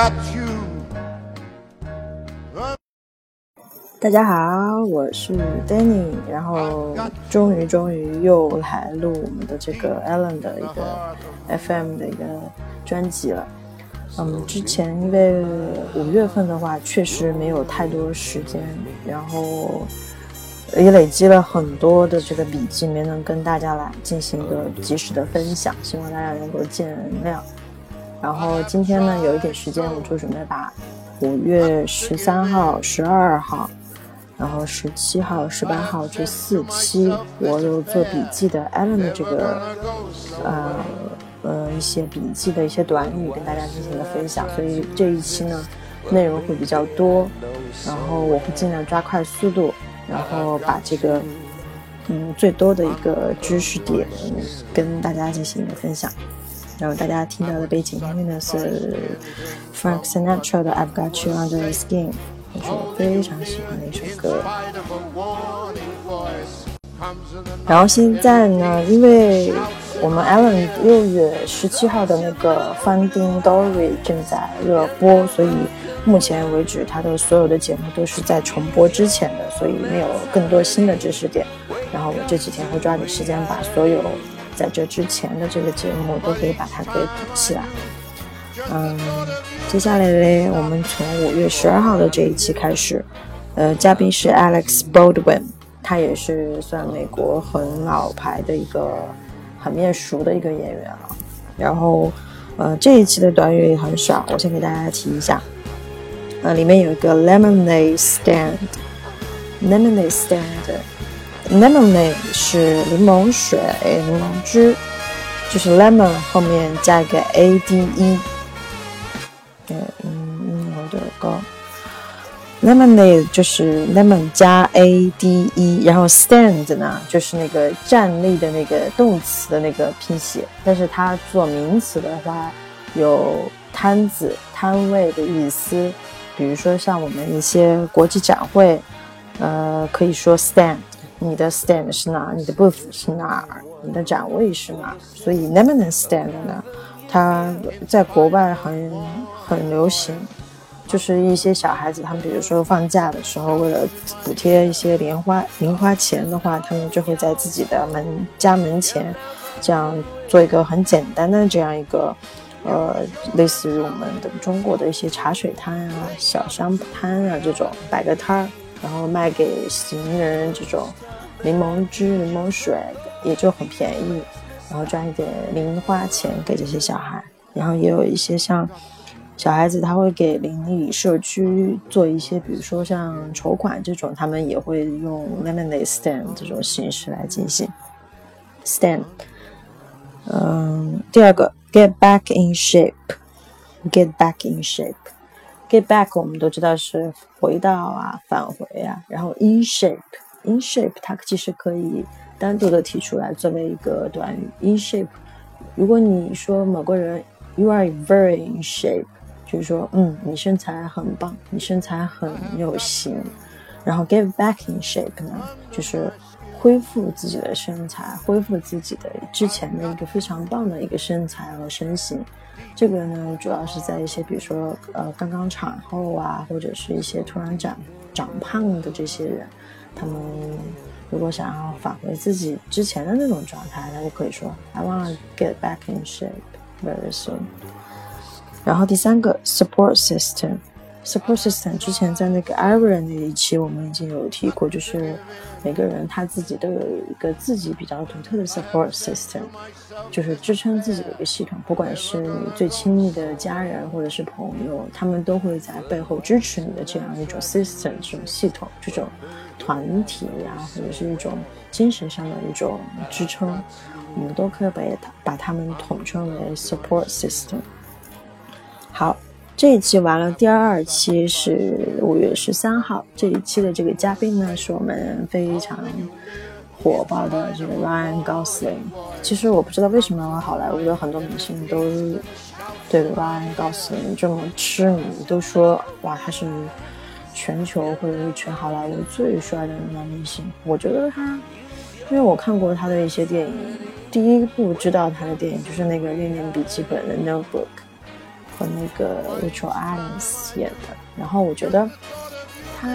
got you. 大家好，我是 Danny，然后终于终于又来录我们的这个 Allen 的一个 FM 的一个专辑了。嗯，之前因为五月份的话，确实没有太多时间，然后也累积了很多的这个笔记，没能跟大家来进行一个及时的分享，希望大家能够见谅。然后今天呢，有一点时间，我就准备把五月十三号、十二号。然后十七号、十八号这四期，我有做笔记的 Allen 的这个，呃呃一些笔记的一些短语跟大家进行了分享，所以这一期呢内容会比较多，然后我会尽量抓快速度，然后把这个嗯最多的一个知识点跟大家进行一个分享。然后大家听到的背景音乐呢是 Frank Sinatra 的 I've Got You Under the Skin。也是我非常喜欢的一首歌。然后现在呢，因为我们 Allen 六月十七号的那个 Finding Dory 正在热播，所以目前为止他的所有的节目都是在重播之前的，所以没有更多新的知识点。然后我这几天会抓紧时间把所有在这之前的这个节目都可以把它给补起来。嗯，接下来呢，我们从五月十二号的这一期开始，呃，嘉宾是 Alex Baldwin，他也是算美国很老牌的一个很面熟的一个演员了。然后，呃，这一期的短语也很少，我先给大家提一下。呃，里面有一个 lemonade stand，lemonade stand Lemonade 是柠檬水、柠檬汁，就是 lemon 后面加一个 a d e。嗯，我的歌，lemonade 就是 lemon 加 a d e，然后 stand 呢就是那个站立的那个动词的那个拼写，但是它做名词的话有摊子、摊位的意思。比如说像我们一些国际展会，呃，可以说 stand，你的 stand 是哪？你的 booth 是哪？你的展位是哪？所以 lemonade stand 呢？它在国外很很流行，就是一些小孩子，他们比如说放假的时候，为了补贴一些零花零花钱的话，他们就会在自己的门家门前，这样做一个很简单的这样一个，呃，类似于我们的中国的一些茶水摊啊、小商摊啊这种摆个摊儿，然后卖给行人这种柠檬汁、柠檬水，也就很便宜。然后赚一点零花钱给这些小孩，然后也有一些像小孩子，他会给邻里社区做一些，比如说像筹款这种，他们也会用 lemonade stand 这种形式来进行 stand。嗯，第二个 get back in shape，get back in shape，get back 我们都知道是回到啊，返回啊，然后 in shape In shape 它其实可以。单独的提出来作为一个短语，in shape。如果你说某个人，you are very in shape，就是说，嗯，你身材很棒，你身材很有型。然后 get back in shape 呢，就是恢复自己的身材，恢复自己的之前的一个非常棒的一个身材和身形。这个呢，主要是在一些比如说，呃，刚刚产后啊，或者是一些突然长长胖的这些人，他们。如果想要返回自己之前的那种状态，他就可以说 I want to get back in shape very soon。然后第三个 support system Support system 之前在那个 Iron 那一期我们已经有提过，就是每个人他自己都有一个自己比较独特的 support system，就是支撑自己的一个系统，不管是你最亲密的家人或者是朋友，他们都会在背后支持你的这样一种 system，这种系统，这种。团体呀，或者是一种精神上的一种支撑，我们都可以把它把它们统称为 support system。好，这一期完了，第二期是五月十三号，这一期的这个嘉宾呢，是我们非常火爆的这个 Ryan Gosling。其实我不知道为什么好莱坞的很多明星都对 Ryan Gosling 这么痴迷，都说哇他是。全球或者是全好莱坞最帅的男明星，我觉得他，因为我看过他的一些电影，第一部知道他的电影就是那个《恋恋笔记本》的《Notebook》，和那个 Rachel Adams 演的。然后我觉得他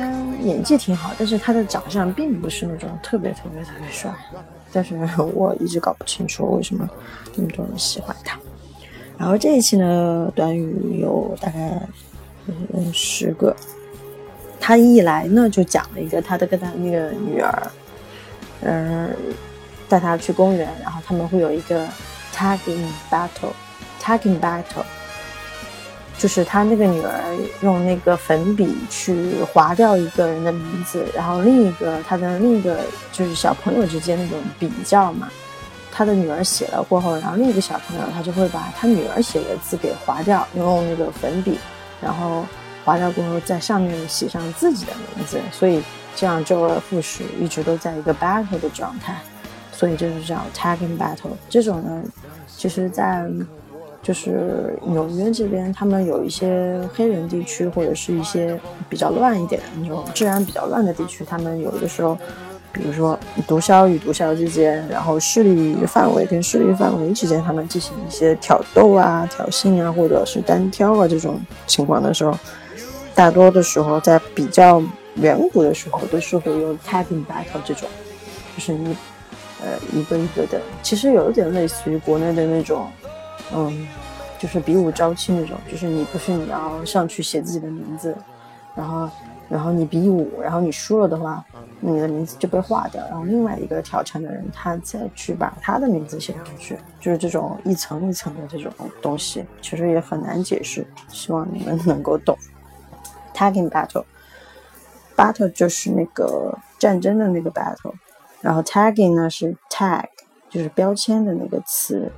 演技挺好，但是他的长相并不是那种特别特别特别帅。但是 我一直搞不清楚为什么那么多人喜欢他。然后这一期呢，短语有大概嗯十个。他一来呢，就讲了一个他的跟他那个女儿，嗯，带他去公园，然后他们会有一个 tagging battle，tagging battle，就是他那个女儿用那个粉笔去划掉一个人的名字，然后另一个他的另一个就是小朋友之间那种比较嘛。他的女儿写了过后，然后另一个小朋友他就会把他女儿写的字给划掉，用那个粉笔，然后划掉过后在上面写上自己的名字，所以这样周而复始，一直都在一个 battle 的状态，所以就是叫 tagging battle。这种呢，其实在就是纽约这边，他们有一些黑人地区或者是一些比较乱一点的那种治安比较乱的地区，他们有的时候。比如说毒枭与毒枭之间，然后势力范围跟势力范围之间，他们进行一些挑逗啊、挑衅啊，或者是单挑啊这种情况的时候，大多的时候在比较远古的时候都是会用 tapping battle 这种，就是你呃一个一个的，其实有一点类似于国内的那种，嗯，就是比武招亲那种，就是你不是你要上去写自己的名字，然后。然后你比武，然后你输了的话，你的名字就被划掉，然后另外一个挑战的人他再去把他的名字写上去，就是这种一层一层的这种东西，其实也很难解释，希望你们能够懂。Tagging battle，battle 就是那个战争的那个 battle，然后 tagging 呢是 tag，就是标签的那个词，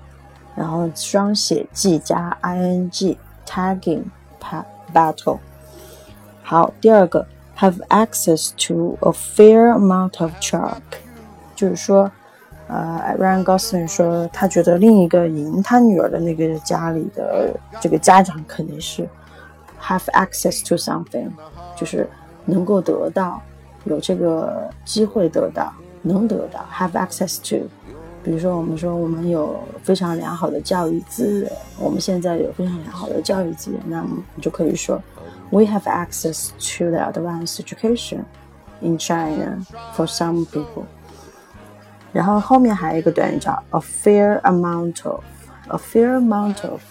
然后双写 g 加 ing，tagging battle。好，第二个，have access to a fair amount of chalk，就是说，呃，Ryan Gosling 说他觉得另一个赢他女儿的那个家里的这个家长肯定是 have access to something，就是能够得到，有这个机会得到，能得到 have access to。比如说，我们说我们有非常良好的教育资源，我们现在有非常良好的教育资源，那么你就可以说。we have access to the advanced education in China for some people。然后后面还有一个短语叫 a fair amount of，a fair amount of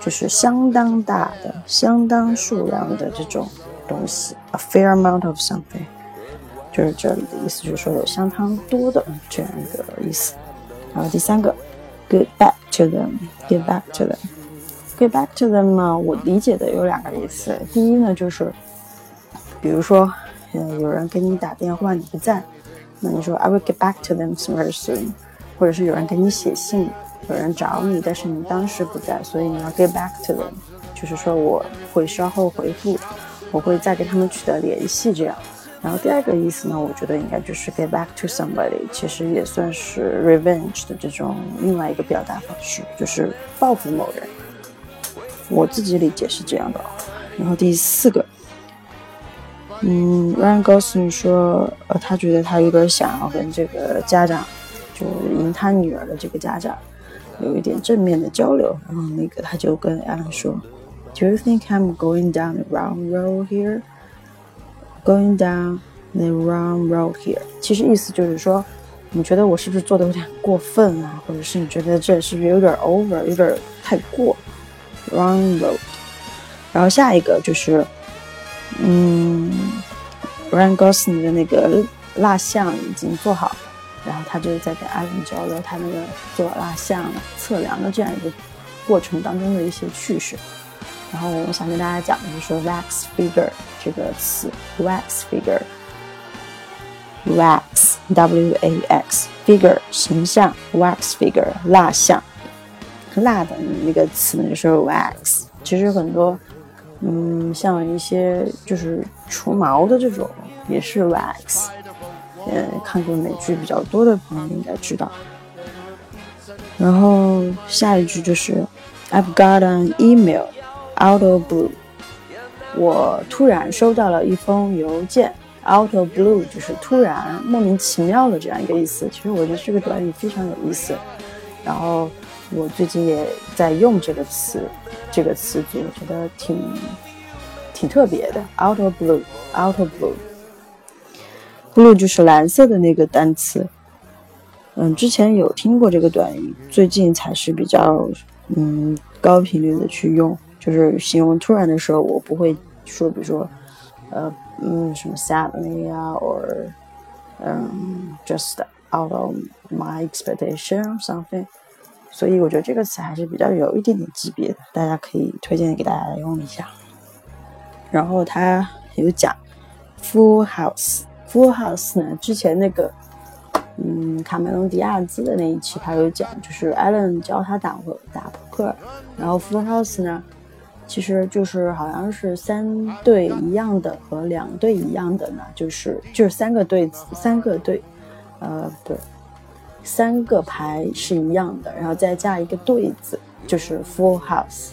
就是相当大的、相当数量的这种东西，a fair amount of something，就是这里的意思，就是说有相当多的这样一个意思。然后第三个，get back to them，get back to them。Get back to them 呢？我理解的有两个意思。第一呢，就是比如说，嗯，有人给你打电话，你不在，那你说 I will get back to them very soon。或者是有人给你写信，有人找你，但是你当时不在，所以你要 get back to them，就是说我会稍后回复，我会再跟他们取得联系这样。然后第二个意思呢，我觉得应该就是 get back to somebody，其实也算是 revenge 的这种另外一个表达方式，就是报复某人。我自己理解是这样的，然后第四个，嗯，Ryan Gosling 说，呃，他觉得他有点想要跟这个家长，就是赢他女儿的这个家长，有一点正面的交流，然后那个他就跟 Alan 说，Do you think I'm going down the wrong road here? Going down the wrong road here？其实意思就是说，你觉得我是不是做的有点过分啊？或者是你觉得这是不是有点 over，有点太过？Wrong road，然后下一个就是，嗯，Ran Gosling 的那个蜡像已经做好，然后他就是在给艾伦交流他那个做蜡像测量的这样一个过程当中的一些趣事。然后我想跟大家讲的就是 wax figure 这个词，wax figure，wax w a x figure 形象，wax figure 蜡像。蜡的那个词呢，就是 wax。其实很多，嗯，像一些就是除毛的这种，也是 wax。嗯，看过美剧比较多的朋友应该知道。然后下一句就是 I've got an email out of blue。我突然收到了一封邮件，out of blue 就是突然莫名其妙的这样一个意思。其实我觉得这个短语非常有意思。然后。我最近也在用这个词，这个词组，我觉得挺挺特别的。Out of blue，out of blue，blue 就是蓝色的那个单词。嗯，之前有听过这个短语，最近才是比较嗯高频率的去用，就是形容突然的时候，我不会说，比如说呃嗯什么 sadly 啊，or 嗯 just out of my expectation or something。所以我觉得这个词还是比较有一点点级别的，大家可以推荐给大家用一下。然后他有讲 full house，full house 呢，之前那个嗯卡梅隆迪亚兹的那一期他有讲，就是艾伦教他打打扑克，然后 full house 呢，其实就是好像是三对一样的和两对一样的呢，就是就是三个对子，三个对，呃对。三个牌是一样的，然后再加一个对子，就是 full house。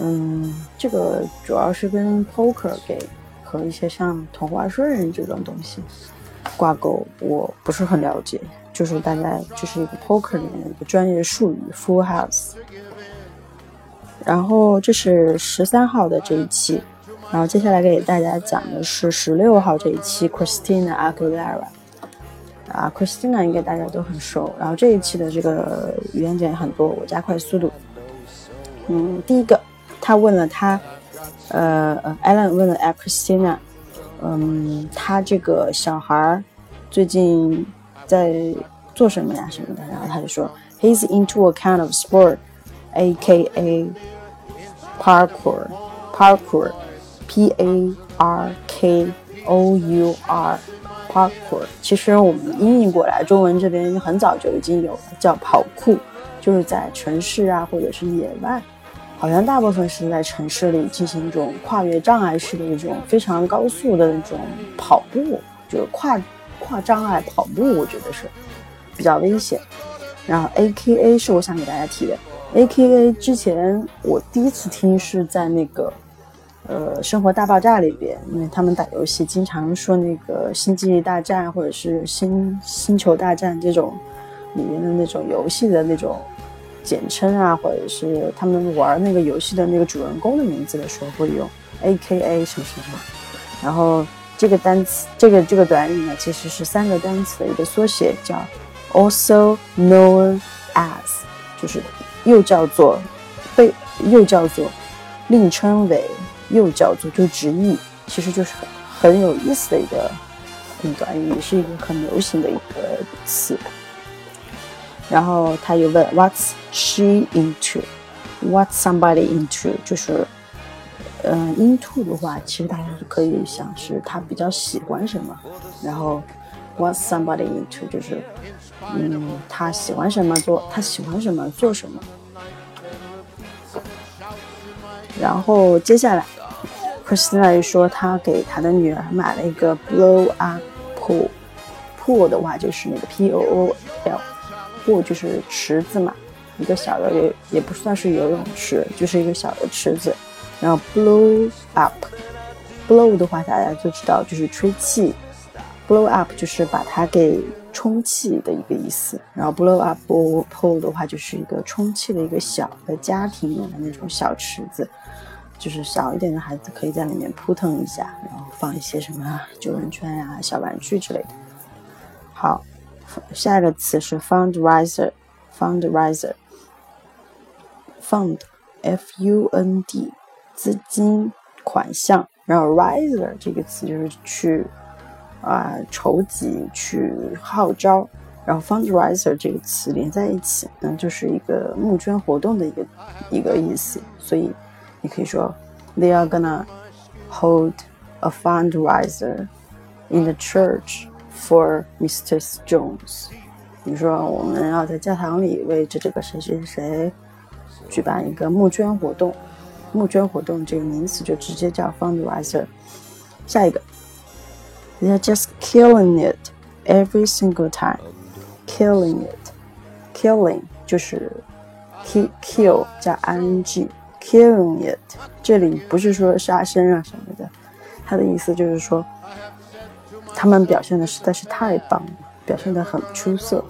嗯，这个主要是跟 poker 给和一些像同花顺这种东西挂钩，我不是很了解，就是大概就是一个 poker 里面的一个专业术语 full house。然后这是十三号的这一期，然后接下来给大家讲的是十六号这一期 Christina Aguilera。啊，Christina 应该大家都很熟。然后这一期的这个语言点很多，我加快速度。嗯，第一个，他问了他，呃呃，Alan 问了 Christina，嗯，他这个小孩儿最近在做什么呀什么的。然后他就说，He's into a kind of sport sport，A.K.A. parkour，parkour，P-A-R-K-O-U-R。Parkour，其实我们音译过来，中文这边很早就已经有了，叫跑酷，就是在城市啊或者是野外，好像大部分是在城市里进行一种跨越障碍式的一种非常高速的那种跑步，就是跨跨障碍跑步，我觉得是比较危险。然后 AKA 是我想给大家提的，AKA 之前我第一次听是在那个。呃，生活大爆炸里边，因为他们打游戏经常说那个星际大战或者是星星球大战这种里面的那种游戏的那种简称啊，或者是他们玩那个游戏的那个主人公的名字的时候会用 A K A 什么什么。然后这个单词，这个这个短语呢，其实是三个单词的一个缩写，叫 Also known as，就是又叫做被又叫做另称为。又叫做就直译，其实就是很很有意思的一个短语，是一个很流行的一个词。然后他又问 What's she into？What's somebody into？就是嗯，into 的话，其实大家可以想是他比较喜欢什么。然后 What's somebody into？就是嗯，他喜欢什么做，他喜欢什么做什么。然后接下来。Christina 说，他给他的女儿买了一个 blow up pool，pool 的话就是那个 P O O L，pool 就是池子嘛，一个小的也也不算是游泳池，就是一个小的池子。然后 blow up，blow 的话大家就知道就是吹气，blow up 就是把它给充气的一个意思。然后 blow up pool 的话就是一个充气的一个小的家庭的那种小池子。就是小一点的孩子可以在里面扑腾一下，然后放一些什么救生圈呀、小玩具之类的。好，下一个词是 fundraiser，fundraiser，fund，f-u-n-d，资金款项。然后 raiser 这个词就是去啊筹集、去号召。然后 fundraiser 这个词连在一起，嗯，就是一个募捐活动的一个一个意思，所以。你可以说，They are gonna hold a fundraiser in the church for Mr. Jones。你说我们要在教堂里为这这个谁谁谁举办一个募捐活动。募捐活动这个名词就直接叫 fundraiser。下一个 ，They are just killing it every single time。Killing it，killing 就是 kill kill 加 ing。Killing it，这里不是说杀生啊什么的，他的意思就是说，他们表现的实在是太棒了，表现的很出色。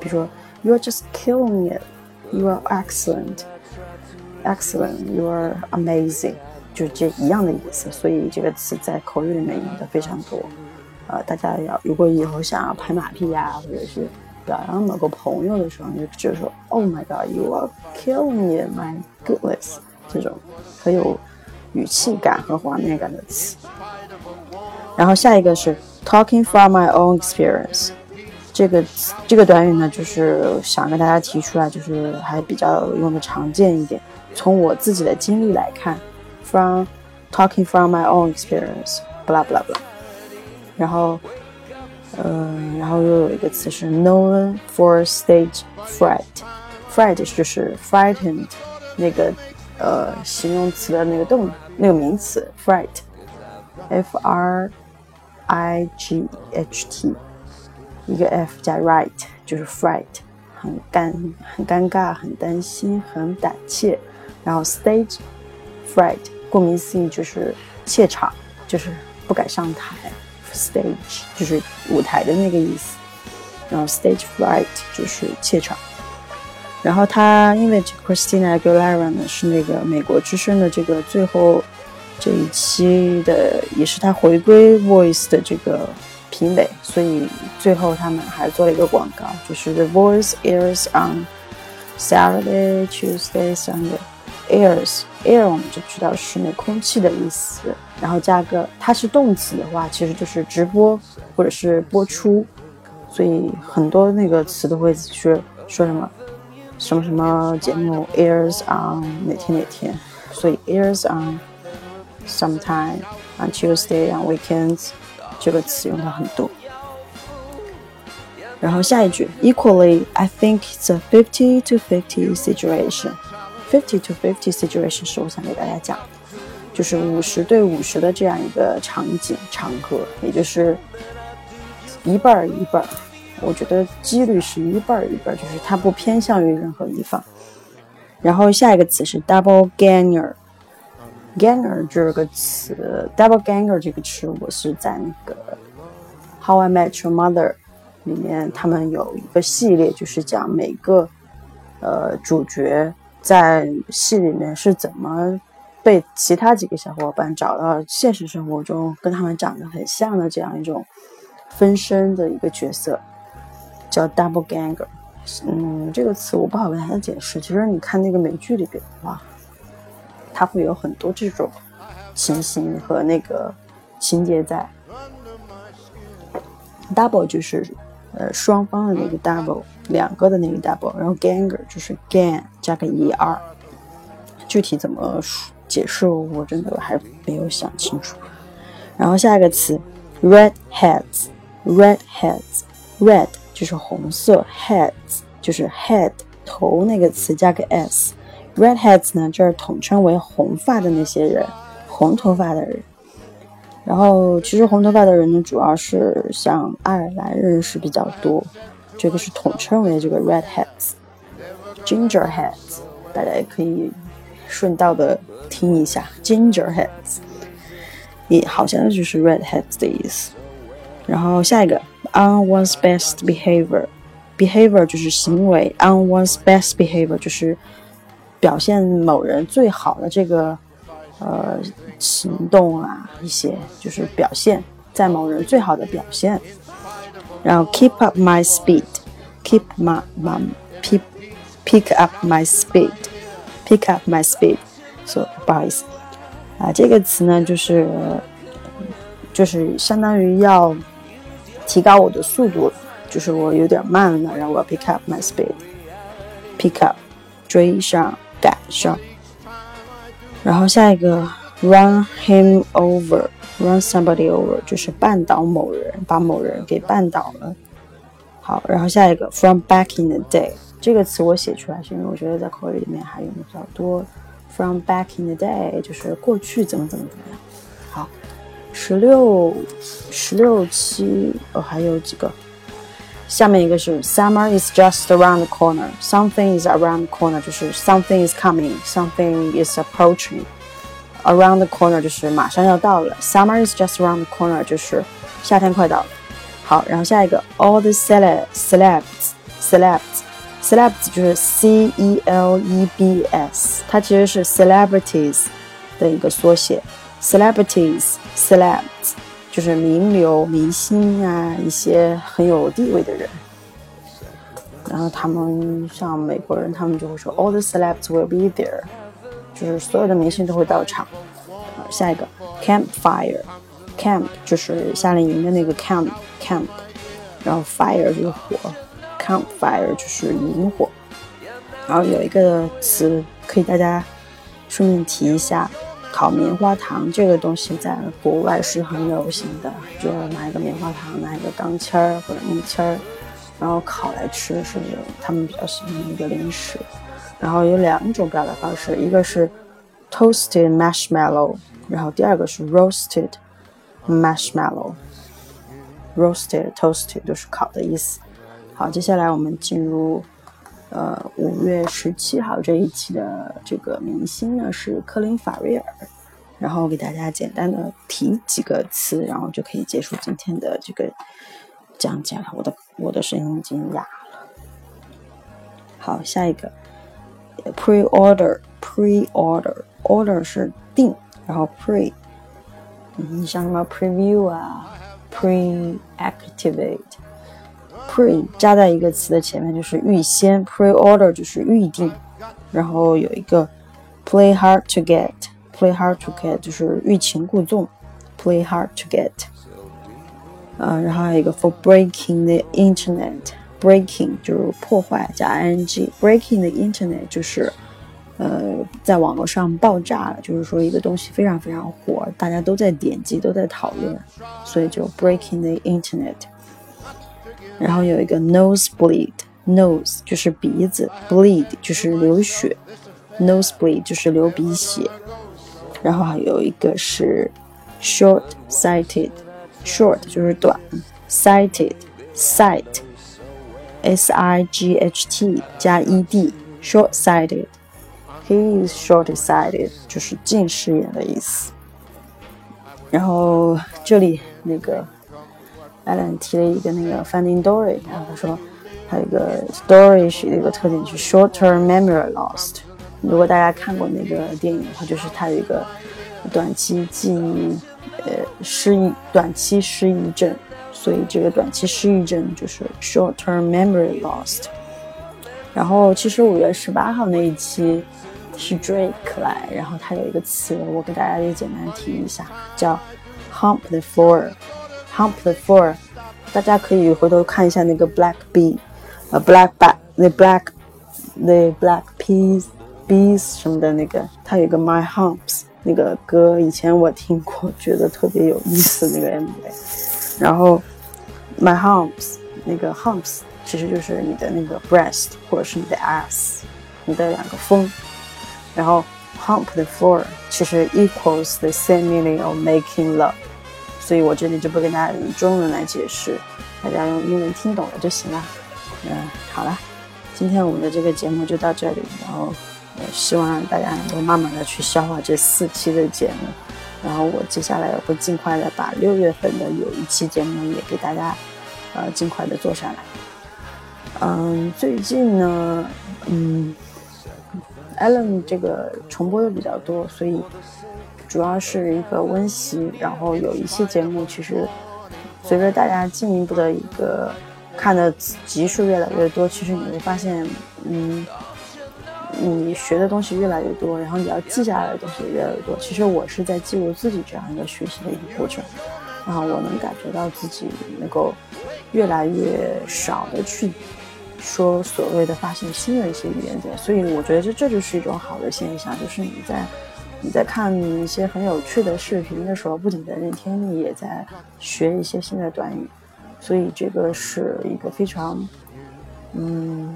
比如说，You are just killing it，You are excellent。 excellent，you're amazing，就是这一样的意思。所以这个词在口语里面用的非常多。 呃，大家要如果以后想要拍马屁呀，或者是表扬某个朋友的时候，你就直接说 Oh my God，you are killing it，my goodness，这种很有语气感和画面感的词。然后下一个是 talking from my own experience，这个这个短语呢，就是想跟大家提出来，就是还比较用的常见一点。从我自己的经历来看，from talking from my own experience，blah blah blah。然后，嗯，然后又有一个词是 known for stage fright，fright 就是 frightened 那个呃形容词的那个动那个名词 fright，f r i g h t，一个 f 加 right 就是 fright，很尴很尴尬，很担心，很胆怯。然后 stage fright，顾名思义就是怯场，就是不敢上台。Stage 就是舞台的那个意思，然后 stage fright 就是怯场。然后他因为 Christina Aguilera 呢是那个美国之声的这个最后这一期的，也是他回归 Voice 的这个评委，所以最后他们还做了一个广告，就是 The Voice airs on Saturday, Tuesday, Sunday. Airs air 我们就知道是那空气的意思。然后加个它是动词的话，其实就是直播或者是播出，所以很多那个词都会说说什么什么什么节目 airs on 哪天哪天，所以 airs on sometime on Tuesday on weekends 这个词用的很多。然后下一句 equally I think it's a fifty to fifty situation。Fifty to fifty situation 是我想给大家讲。就是五十对五十的这样一个场景场合，也就是一半儿一半儿。我觉得几率是一半儿一半儿，就是它不偏向于任何一方。然后下一个词是 double ganger，ganger 这个词，double ganger 这个词，我是在那个 How I Met Your Mother 里面，他们有一个系列，就是讲每个呃主角在戏里面是怎么。被其他几个小伙伴找到现实生活中跟他们长得很像的这样一种分身的一个角色，叫 double ganger。嗯，这个词我不好跟大家解释。其实你看那个美剧里边的话，它会有很多这种情形和那个情节在。double 就是呃双方的那个 double，两个的那个 double，然后 ganger 就是 gang 加个 er，具体怎么说？解释我真的还没有想清楚。然后下一个词，red heads，red heads，red 就是红色，heads 就是 head 头那个词加个 s，red heads 呢就是统称为红发的那些人，红头发的人。然后其实红头发的人呢，主要是像爱尔兰人是比较多，这个是统称为这个 red heads，ginger heads，大家也可以。顺道的听一下，ginger heads，也好像就是 red heads 的意思。然后下一个，on one's best behavior，behavior 就是行为，on one's best behavior 就是表现某人最好的这个呃行动啊，一些就是表现在某人最好的表现。然后 keep up my speed，keep my my pick pick up my speed。Pick up my speed，说不好意思啊，这个词呢就是就是相当于要提高我的速度，就是我有点慢了，然后我要 pick up my speed，pick up 追上赶上。然后下一个 run him Run somebody over 就是绊倒某人，把某人给绊倒了。好，然后下一个 from back in the day。这个词我写出来是因为我觉得在口语里面还用的比较多。From back in the day 就是过去怎么怎么怎么样。好，十六十六期哦还有几个。下面一个是 Summer is just around the corner. Something is around the corner 就是 something is coming, something is approaching. Around the corner 就是马上要到了。Summer is just around the corner 就是夏天快到了。好，然后下一个 All the celebs celebs celebs celebs 就是 C E L E B S，它其实是 celebrities 的一个缩写，celebrities，celebs 就是名流、明星啊，一些很有地位的人。然后他们像美国人，他们就会说 all the celebs will be there，就是所有的明星都会到场。下一个 campfire，camp 就是夏令营的那个 camp camp，然后 fire 就是火。Campfire 就是萤火，然后有一个词可以大家顺便提一下，烤棉花糖这个东西在国外是很流行的，就是拿一个棉花糖，拿一个钢签儿或者木签儿，然后烤来吃，是他们比较喜欢的一个零食。然后有两种表达方式，一个是 toasted marshmallow，然后第二个是 roasted marshmallow，roasted toasted 都是烤的意思。好，接下来我们进入，呃，五月十七号这一期的这个明星呢是科林·法瑞尔，然后给大家简单的提几个词，然后就可以结束今天的这个讲解了。我的我的声音已经哑了。好，下一个 ，pre-order，pre-order，order 是定，然后 pre，嗯，像什么 preview 啊，pre-activate。pre 加在一个词的前面就是预先，pre-order 就是预定，然后有一个 play hard to get，play hard to get 就是欲擒故纵，play hard to get，嗯，然后还有一个 for breaking the Breaking 就是破坏加 ing，breaking the internet 就是呃在网络上爆炸了，就是说一个东西非常非常火，大家都在点击都在讨论，所以就 breaking the internet。然后有一个 nose bleed，nose 就是鼻子，bleed 就是流血，nose bleed 就是流鼻血。然后还有一个是 short sighted，short 就是短，sighted sight S I G H t 加 e d，short sighted，he is short sighted 就是近视眼的意思。然后这里那个。Alan 提了一个那个 Finding Dory，然后他说，还有一个 Dory 是一个特点就，是 short-term memory lost。如果大家看过那个电影的话，就是它有一个短期记忆呃失忆、短期失忆症，所以这个短期失忆症就是 short-term memory lost。然后其实五月十八号那一期是 Drake 来，然后他有一个词，我给大家也简单提一下，叫 hump the floor。Hump the floor，大家可以回头看一下那个 Black Bee，呃，Black b a c k 那 Black，那 Black Peas Bees 什么的那个，它有个 My Humps 那个歌，以前我听过，觉得特别有意思那个 MV。然后 My Humps 那个 Humps 其实就是你的那个 breast 或者是你的 ass，你的两个峰。然后 Hump the floor 其实 equals the same meaning of making love。所以我这里就不跟大家用中文来解释，大家用英文听懂了就行了。嗯，好了，今天我们的这个节目就到这里，然后呃，希望大家能够慢慢的去消化这四期的节目，然后我接下来会尽快的把六月份的有一期节目也给大家呃尽快的做下来。嗯，最近呢，嗯，Allen 这个重播的比较多，所以。主要是一个温习，然后有一些节目，其实随着大家进一步的一个看的集数越来越多，其实你会发现，嗯，你学的东西越来越多，然后你要记下来的东西也越来越多。其实我是在记录自己这样一个学习的一个过程，然后我能感觉到自己能够越来越少的去说所谓的发现新的一些语言点，所以我觉得这这就是一种好的现象，就是你在。你在看一些很有趣的视频的时候，不仅在那听，你也在学一些新的短语，所以这个是一个非常嗯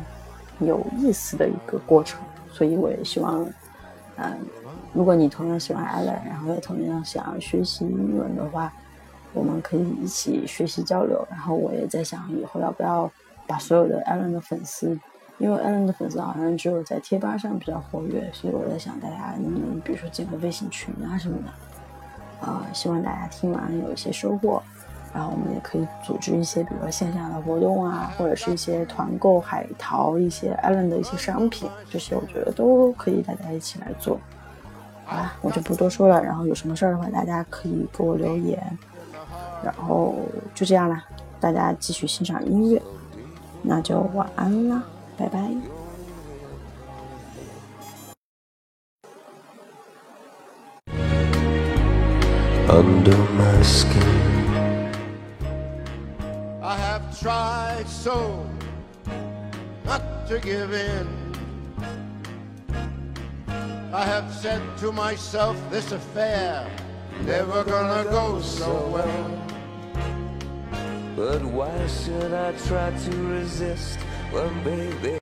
有意思的一个过程。所以我也希望，嗯，如果你同样喜欢 Allen，然后也同样想要学习英文的话，我们可以一起学习交流。然后我也在想，以后要不要把所有的 Allen 的粉丝。因为艾伦的粉丝好像只有在贴吧上比较活跃，所以我在想大家能不能，比如说建个微信群啊什么的，啊，希望大家听完有一些收获，然后我们也可以组织一些，比如说线下的活动啊，或者是一些团购海淘一些 Allen 的一些商品，这些我觉得都可以大家一起来做。好啦，我就不多说了。然后有什么事儿的话，大家可以给我留言。然后就这样啦，大家继续欣赏音乐，那就晚安啦，拜拜。under my skin. Tried so not to give in. I have said to myself, this affair never gonna go so well. But why should I try to resist when, baby?